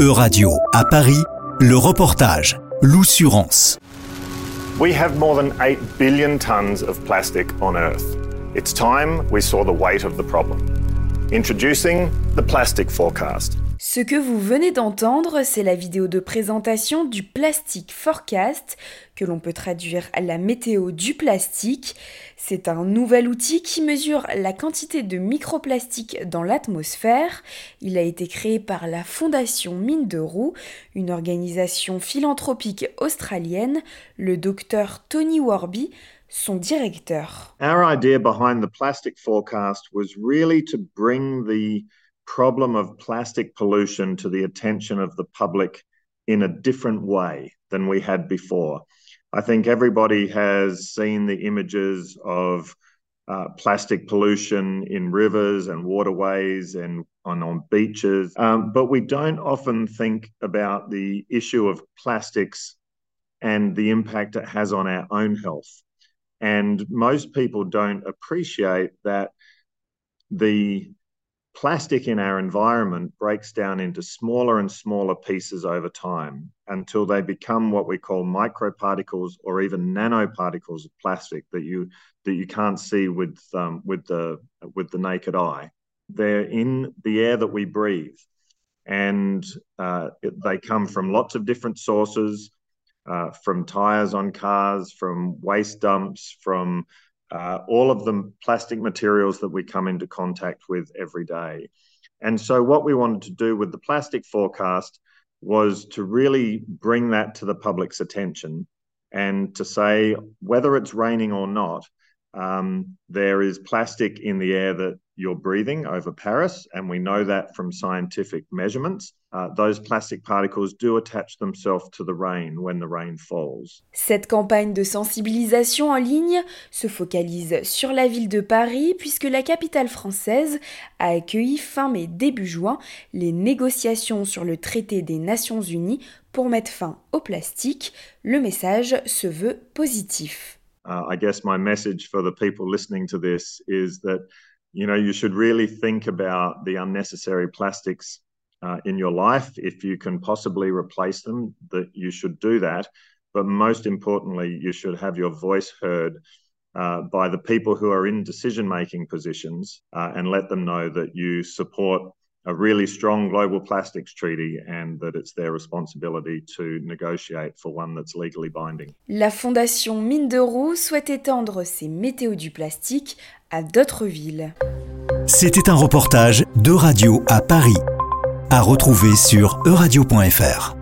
E-Radio à Paris, le reportage, l'oussurance. We have more than 8 billion tons of plastic on Earth. It's time we saw the weight of the problem. Introducing the Plastic Forecast. Ce que vous venez d'entendre, c'est la vidéo de présentation du Plastic Forecast, que l'on peut traduire à la météo du plastique. C'est un nouvel outil qui mesure la quantité de microplastiques dans l'atmosphère. Il a été créé par la Fondation Mine de Roux, une organisation philanthropique australienne. Le docteur Tony Warby son directeur. Our idea behind the plastic forecast was really to bring the problem of plastic pollution to the attention of the public in a different way than we had before. I think everybody has seen the images of uh, plastic pollution in rivers and waterways and on, on beaches, um, but we don't often think about the issue of plastics and the impact it has on our own health. And most people don't appreciate that the plastic in our environment breaks down into smaller and smaller pieces over time until they become what we call microparticles or even nanoparticles of plastic that you that you can't see with um, with the with the naked eye. They're in the air that we breathe, and uh, they come from lots of different sources, uh, from tires on cars, from waste dumps, from uh, all of the plastic materials that we come into contact with every day. And so, what we wanted to do with the plastic forecast was to really bring that to the public's attention and to say whether it's raining or not, um, there is plastic in the air that you're breathing over Paris, and we know that from scientific measurements. Uh, those plastic particles do attach themselves to the rain when the rain falls. Cette campagne de sensibilisation en ligne se focalise sur la ville de Paris puisque la capitale française a accueilli fin mai début juin les négociations sur le traité des Nations Unies pour mettre fin au plastique. Le message se veut positif. Uh, I guess my message for the people listening to this is that you know you should really think about the unnecessary plastics uh, in your life. If you can possibly replace them that you should do that. But most importantly you should have your voice heard uh, by the people who are in decision making positions uh, and let them know that you support a really strong global plastics treaty and that it's their responsibility to negotiate for one that's legally binding. La Fondation Mine de Roux souhaite étendre ses météos du plastique à d'autres villes. C'était un reportage de Radio à Paris, à retrouver sur euradio.fr.